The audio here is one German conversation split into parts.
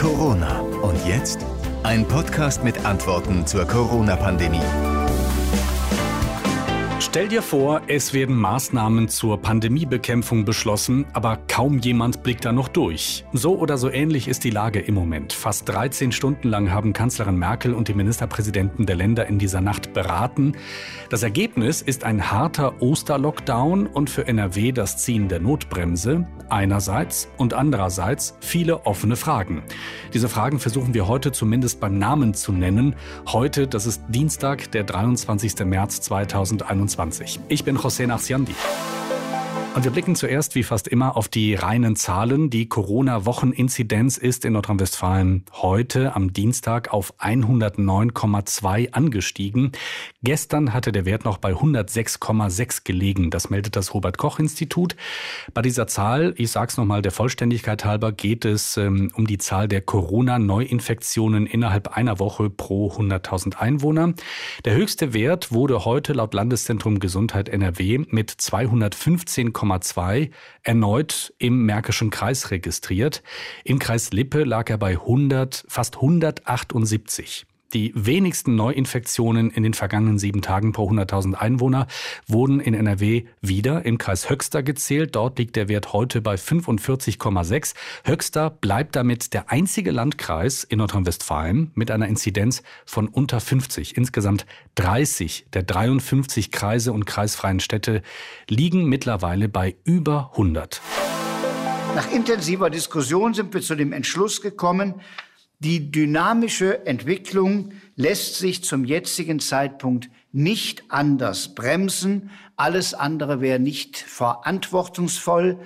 Corona. Und jetzt ein Podcast mit Antworten zur Corona-Pandemie. Stell dir vor, es werden Maßnahmen zur Pandemiebekämpfung beschlossen, aber kaum jemand blickt da noch durch. So oder so ähnlich ist die Lage im Moment. Fast 13 Stunden lang haben Kanzlerin Merkel und die Ministerpräsidenten der Länder in dieser Nacht beraten. Das Ergebnis ist ein harter Osterlockdown und für NRW das Ziehen der Notbremse einerseits und andererseits viele offene Fragen. Diese Fragen versuchen wir heute zumindest beim Namen zu nennen. Heute, das ist Dienstag, der 23. März 2021. 2020. Ich bin José Nachsiandi. Und wir blicken zuerst wie fast immer auf die reinen Zahlen. Die Corona-Wocheninzidenz ist in Nordrhein-Westfalen heute am Dienstag auf 109,2 angestiegen. Gestern hatte der Wert noch bei 106,6 gelegen. Das meldet das Robert-Koch-Institut. Bei dieser Zahl, ich sage es nochmal der Vollständigkeit halber, geht es ähm, um die Zahl der Corona-Neuinfektionen innerhalb einer Woche pro 100.000 Einwohner. Der höchste Wert wurde heute laut Landeszentrum Gesundheit NRW mit 215 100,2 erneut im Märkischen Kreis registriert. Im Kreis Lippe lag er bei 100, fast 178. Die wenigsten Neuinfektionen in den vergangenen sieben Tagen pro 100.000 Einwohner wurden in NRW wieder im Kreis Höxter gezählt. Dort liegt der Wert heute bei 45,6. Höxter bleibt damit der einzige Landkreis in Nordrhein-Westfalen mit einer Inzidenz von unter 50. Insgesamt 30 der 53 Kreise und kreisfreien Städte liegen mittlerweile bei über 100. Nach intensiver Diskussion sind wir zu dem Entschluss gekommen, die dynamische Entwicklung lässt sich zum jetzigen Zeitpunkt nicht anders bremsen. Alles andere wäre nicht verantwortungsvoll.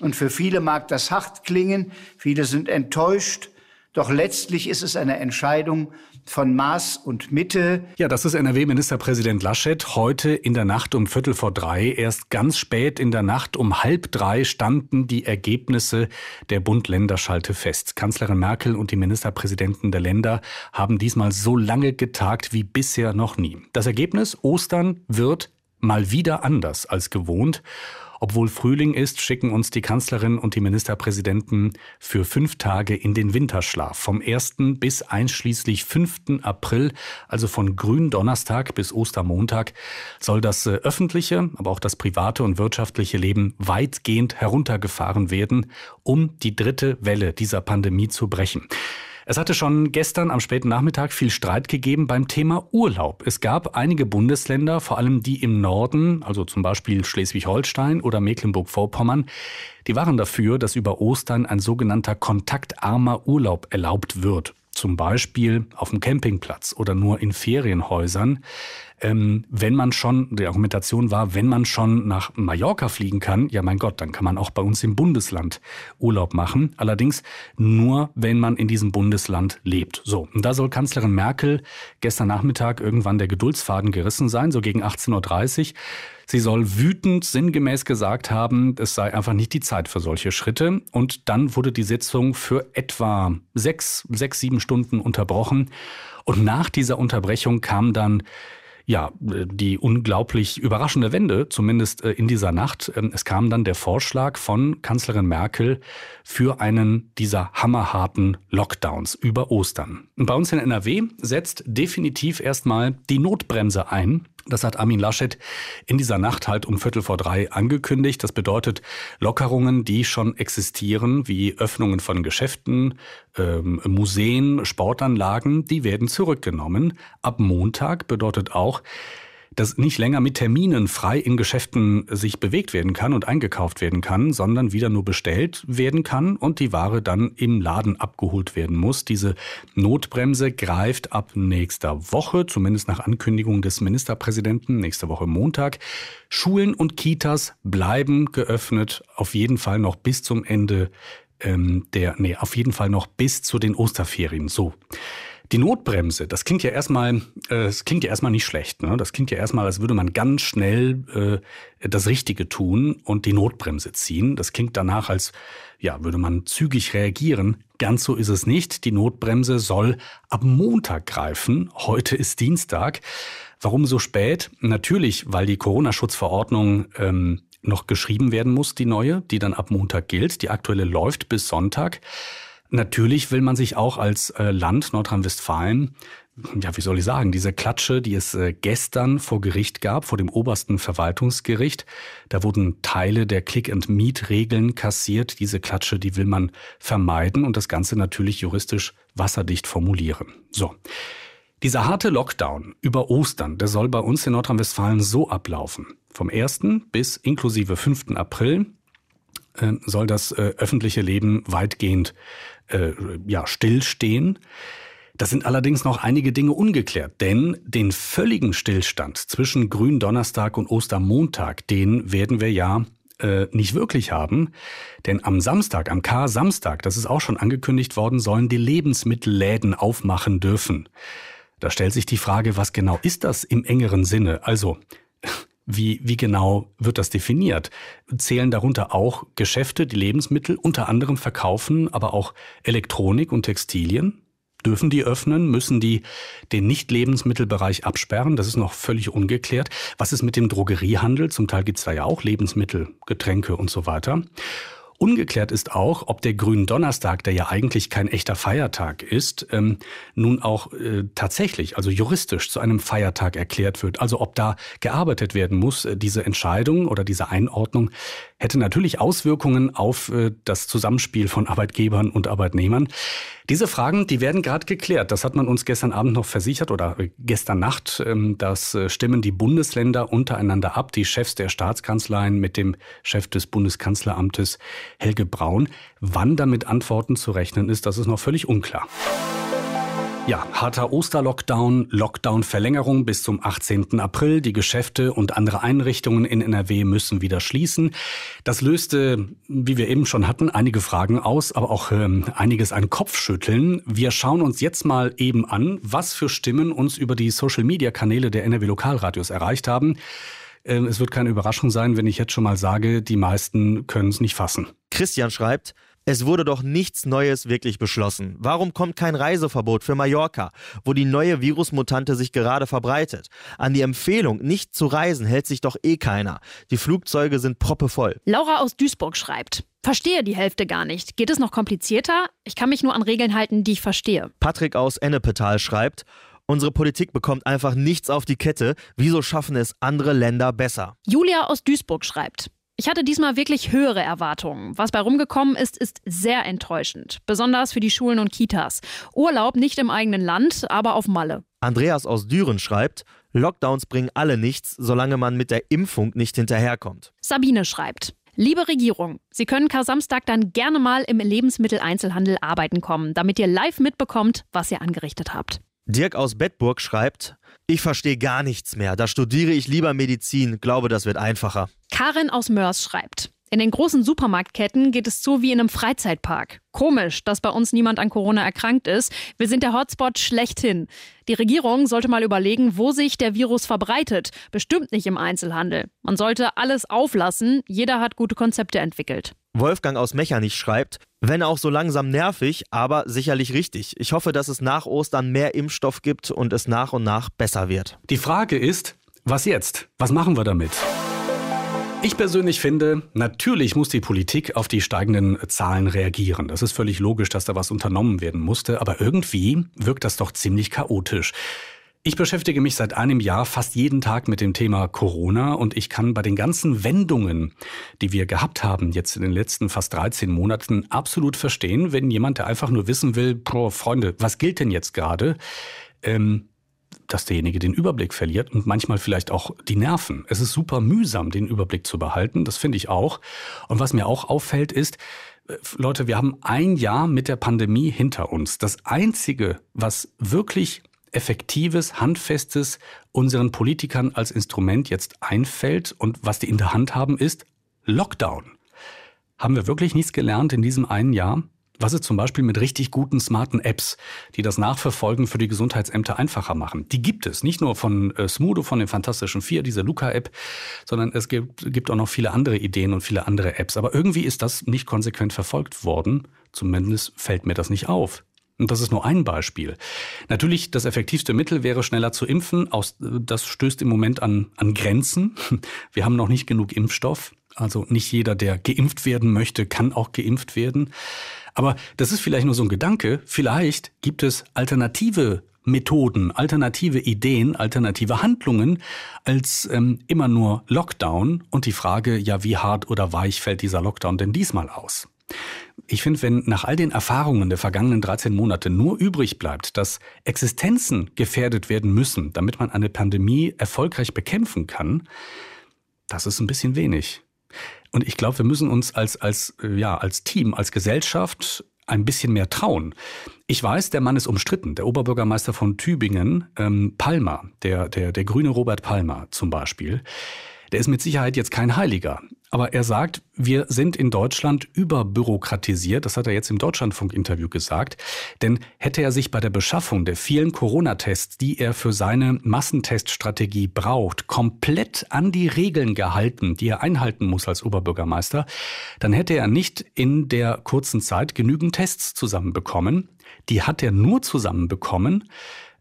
Und für viele mag das hart klingen. Viele sind enttäuscht. Doch letztlich ist es eine Entscheidung von Maß und Mitte. Ja, das ist NRW-Ministerpräsident Laschet. Heute in der Nacht um Viertel vor drei, erst ganz spät in der Nacht um halb drei standen die Ergebnisse der Bund-Länder-Schalte fest. Kanzlerin Merkel und die Ministerpräsidenten der Länder haben diesmal so lange getagt wie bisher noch nie. Das Ergebnis Ostern wird mal wieder anders als gewohnt. Obwohl Frühling ist, schicken uns die Kanzlerin und die Ministerpräsidenten für fünf Tage in den Winterschlaf. Vom 1. bis einschließlich 5. April, also von Gründonnerstag bis Ostermontag, soll das äh, öffentliche, aber auch das private und wirtschaftliche Leben weitgehend heruntergefahren werden, um die dritte Welle dieser Pandemie zu brechen. Es hatte schon gestern am späten Nachmittag viel Streit gegeben beim Thema Urlaub. Es gab einige Bundesländer, vor allem die im Norden, also zum Beispiel Schleswig-Holstein oder Mecklenburg-Vorpommern, die waren dafür, dass über Ostern ein sogenannter kontaktarmer Urlaub erlaubt wird zum Beispiel auf dem Campingplatz oder nur in Ferienhäusern, ähm, wenn man schon, die Argumentation war, wenn man schon nach Mallorca fliegen kann, ja mein Gott, dann kann man auch bei uns im Bundesland Urlaub machen. Allerdings nur, wenn man in diesem Bundesland lebt. So, und da soll Kanzlerin Merkel gestern Nachmittag irgendwann der Geduldsfaden gerissen sein, so gegen 18.30 Uhr. Sie soll wütend sinngemäß gesagt haben, es sei einfach nicht die Zeit für solche Schritte. Und dann wurde die Sitzung für etwa sechs, sechs, sieben Stunden unterbrochen. Und nach dieser Unterbrechung kam dann ja, die unglaublich überraschende Wende, zumindest äh, in dieser Nacht. Ähm, es kam dann der Vorschlag von Kanzlerin Merkel für einen dieser hammerharten Lockdowns über Ostern. Bei uns in NRW setzt definitiv erstmal die Notbremse ein. Das hat Armin Laschet in dieser Nacht halt um Viertel vor drei angekündigt. Das bedeutet Lockerungen, die schon existieren, wie Öffnungen von Geschäften, ähm, Museen, Sportanlagen, die werden zurückgenommen. Ab Montag bedeutet auch, dass nicht länger mit Terminen frei in Geschäften sich bewegt werden kann und eingekauft werden kann, sondern wieder nur bestellt werden kann und die Ware dann im Laden abgeholt werden muss. Diese Notbremse greift ab nächster Woche, zumindest nach Ankündigung des Ministerpräsidenten, nächste Woche Montag. Schulen und Kitas bleiben geöffnet, auf jeden Fall noch bis zum Ende ähm, der, nee, auf jeden Fall noch bis zu den Osterferien. So. Die Notbremse, das klingt ja erstmal, äh, das klingt ja erstmal nicht schlecht. Ne? Das klingt ja erstmal, als würde man ganz schnell äh, das Richtige tun und die Notbremse ziehen. Das klingt danach, als ja, würde man zügig reagieren. Ganz so ist es nicht. Die Notbremse soll ab Montag greifen. Heute ist Dienstag. Warum so spät? Natürlich, weil die Corona-Schutzverordnung ähm, noch geschrieben werden muss, die neue, die dann ab Montag gilt. Die aktuelle läuft bis Sonntag. Natürlich will man sich auch als äh, Land Nordrhein-Westfalen ja, wie soll ich sagen, diese Klatsche, die es äh, gestern vor Gericht gab, vor dem obersten Verwaltungsgericht, da wurden Teile der Click-and-Meet-Regeln kassiert. Diese Klatsche, die will man vermeiden und das Ganze natürlich juristisch wasserdicht formulieren. So. Dieser harte Lockdown über Ostern, der soll bei uns in Nordrhein-Westfalen so ablaufen. Vom 1. bis inklusive 5. April äh, soll das äh, öffentliche Leben weitgehend äh, ja, stillstehen. Da sind allerdings noch einige Dinge ungeklärt, denn den völligen Stillstand zwischen Gründonnerstag und Ostermontag, den werden wir ja äh, nicht wirklich haben. Denn am Samstag, am K-Samstag, das ist auch schon angekündigt worden, sollen die Lebensmittelläden aufmachen dürfen. Da stellt sich die Frage, was genau ist das im engeren Sinne? Also, wie, wie genau wird das definiert? Zählen darunter auch Geschäfte, die Lebensmittel unter anderem verkaufen, aber auch Elektronik und Textilien? Dürfen die öffnen? Müssen die den Nicht-Lebensmittelbereich absperren? Das ist noch völlig ungeklärt. Was ist mit dem Drogeriehandel? Zum Teil gibt es da ja auch Lebensmittel, Getränke und so weiter. Ungeklärt ist auch, ob der Gründonnerstag, der ja eigentlich kein echter Feiertag ist, ähm, nun auch äh, tatsächlich, also juristisch zu einem Feiertag erklärt wird. Also ob da gearbeitet werden muss. Äh, diese Entscheidung oder diese Einordnung hätte natürlich Auswirkungen auf äh, das Zusammenspiel von Arbeitgebern und Arbeitnehmern. Diese Fragen, die werden gerade geklärt. Das hat man uns gestern Abend noch versichert oder äh, gestern Nacht. Ähm, das äh, stimmen die Bundesländer untereinander ab, die Chefs der Staatskanzleien mit dem Chef des Bundeskanzleramtes Helge Braun. Wann damit Antworten zu rechnen ist, das ist noch völlig unklar. Ja, harter Osterlockdown, Lockdown-Verlängerung bis zum 18. April. Die Geschäfte und andere Einrichtungen in NRW müssen wieder schließen. Das löste, wie wir eben schon hatten, einige Fragen aus, aber auch ähm, einiges an Kopfschütteln. Wir schauen uns jetzt mal eben an, was für Stimmen uns über die Social-Media-Kanäle der NRW Lokalradios erreicht haben. Ähm, es wird keine Überraschung sein, wenn ich jetzt schon mal sage, die meisten können es nicht fassen. Christian schreibt, es wurde doch nichts Neues wirklich beschlossen. Warum kommt kein Reiseverbot für Mallorca, wo die neue Virusmutante sich gerade verbreitet? An die Empfehlung, nicht zu reisen, hält sich doch eh keiner. Die Flugzeuge sind proppevoll. Laura aus Duisburg schreibt. Verstehe die Hälfte gar nicht. Geht es noch komplizierter? Ich kann mich nur an Regeln halten, die ich verstehe. Patrick aus Ennepetal schreibt, Unsere Politik bekommt einfach nichts auf die Kette. Wieso schaffen es andere Länder besser? Julia aus Duisburg schreibt. Ich hatte diesmal wirklich höhere Erwartungen. Was bei rumgekommen ist, ist sehr enttäuschend. Besonders für die Schulen und Kitas. Urlaub nicht im eigenen Land, aber auf Malle. Andreas aus Düren schreibt, Lockdowns bringen alle nichts, solange man mit der Impfung nicht hinterherkommt. Sabine schreibt, Liebe Regierung, Sie können Kar-Samstag dann gerne mal im Lebensmitteleinzelhandel arbeiten kommen, damit ihr live mitbekommt, was ihr angerichtet habt. Dirk aus Bettburg schreibt, ich verstehe gar nichts mehr. Da studiere ich lieber Medizin, glaube, das wird einfacher. Karin aus Mörs schreibt, in den großen Supermarktketten geht es so wie in einem Freizeitpark. Komisch, dass bei uns niemand an Corona erkrankt ist. Wir sind der Hotspot schlechthin. Die Regierung sollte mal überlegen, wo sich der Virus verbreitet. Bestimmt nicht im Einzelhandel. Man sollte alles auflassen. Jeder hat gute Konzepte entwickelt. Wolfgang aus Mechernich schreibt, wenn auch so langsam nervig, aber sicherlich richtig. Ich hoffe, dass es nach Ostern mehr Impfstoff gibt und es nach und nach besser wird. Die Frage ist, was jetzt? Was machen wir damit? Ich persönlich finde, natürlich muss die Politik auf die steigenden Zahlen reagieren. Das ist völlig logisch, dass da was unternommen werden musste, aber irgendwie wirkt das doch ziemlich chaotisch. Ich beschäftige mich seit einem Jahr fast jeden Tag mit dem Thema Corona und ich kann bei den ganzen Wendungen, die wir gehabt haben jetzt in den letzten fast 13 Monaten, absolut verstehen, wenn jemand, der einfach nur wissen will, pro Freunde, was gilt denn jetzt gerade, ähm, dass derjenige den Überblick verliert und manchmal vielleicht auch die Nerven. Es ist super mühsam, den Überblick zu behalten. Das finde ich auch. Und was mir auch auffällt, ist, äh, Leute, wir haben ein Jahr mit der Pandemie hinter uns. Das Einzige, was wirklich effektives, handfestes unseren Politikern als Instrument jetzt einfällt und was die in der Hand haben, ist Lockdown. Haben wir wirklich nichts gelernt in diesem einen Jahr? Was ist zum Beispiel mit richtig guten, smarten Apps, die das Nachverfolgen für die Gesundheitsämter einfacher machen? Die gibt es. Nicht nur von äh, Smudo, von den Fantastischen Vier, diese Luca-App, sondern es gibt, gibt auch noch viele andere Ideen und viele andere Apps. Aber irgendwie ist das nicht konsequent verfolgt worden. Zumindest fällt mir das nicht auf. Und das ist nur ein Beispiel. Natürlich, das effektivste Mittel wäre schneller zu impfen. Das stößt im Moment an, an Grenzen. Wir haben noch nicht genug Impfstoff. Also nicht jeder, der geimpft werden möchte, kann auch geimpft werden. Aber das ist vielleicht nur so ein Gedanke. Vielleicht gibt es alternative Methoden, alternative Ideen, alternative Handlungen als ähm, immer nur Lockdown und die Frage, ja, wie hart oder weich fällt dieser Lockdown denn diesmal aus? Ich finde, wenn nach all den Erfahrungen der vergangenen 13 Monate nur übrig bleibt, dass Existenzen gefährdet werden müssen, damit man eine Pandemie erfolgreich bekämpfen kann, das ist ein bisschen wenig. Und ich glaube, wir müssen uns als, als, äh, ja, als Team, als Gesellschaft ein bisschen mehr trauen. Ich weiß, der Mann ist umstritten. Der Oberbürgermeister von Tübingen, ähm, Palmer, der, der, der grüne Robert Palmer zum Beispiel, der ist mit Sicherheit jetzt kein Heiliger. Aber er sagt, wir sind in Deutschland überbürokratisiert. Das hat er jetzt im Deutschlandfunk-Interview gesagt. Denn hätte er sich bei der Beschaffung der vielen Corona-Tests, die er für seine Massenteststrategie braucht, komplett an die Regeln gehalten, die er einhalten muss als Oberbürgermeister, dann hätte er nicht in der kurzen Zeit genügend Tests zusammenbekommen. Die hat er nur zusammenbekommen,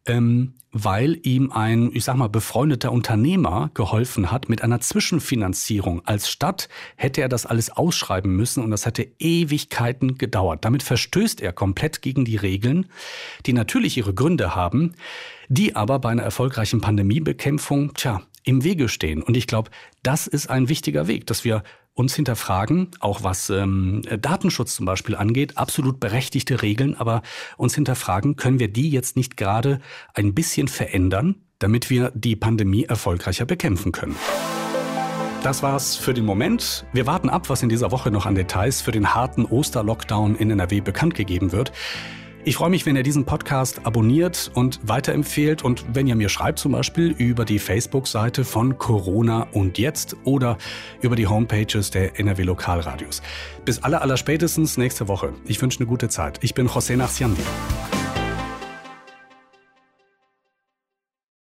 ähm, weil ihm ein, ich sag mal, befreundeter Unternehmer geholfen hat mit einer Zwischenfinanzierung. Als Stadt hätte er das alles ausschreiben müssen und das hätte Ewigkeiten gedauert. Damit verstößt er komplett gegen die Regeln, die natürlich ihre Gründe haben, die aber bei einer erfolgreichen Pandemiebekämpfung, tja, im Wege stehen. Und ich glaube, das ist ein wichtiger Weg, dass wir uns hinterfragen, auch was ähm, Datenschutz zum Beispiel angeht, absolut berechtigte Regeln, aber uns hinterfragen, können wir die jetzt nicht gerade ein bisschen verändern, damit wir die Pandemie erfolgreicher bekämpfen können. Das war's für den Moment. Wir warten ab, was in dieser Woche noch an Details für den harten Osterlockdown in NRW bekannt gegeben wird. Ich freue mich, wenn ihr diesen Podcast abonniert und weiterempfehlt und wenn ihr mir schreibt zum Beispiel über die Facebook-Seite von Corona und Jetzt oder über die Homepages der NRW Lokalradios. Bis aller, aller spätestens nächste Woche. Ich wünsche eine gute Zeit. Ich bin José Nachsiandi.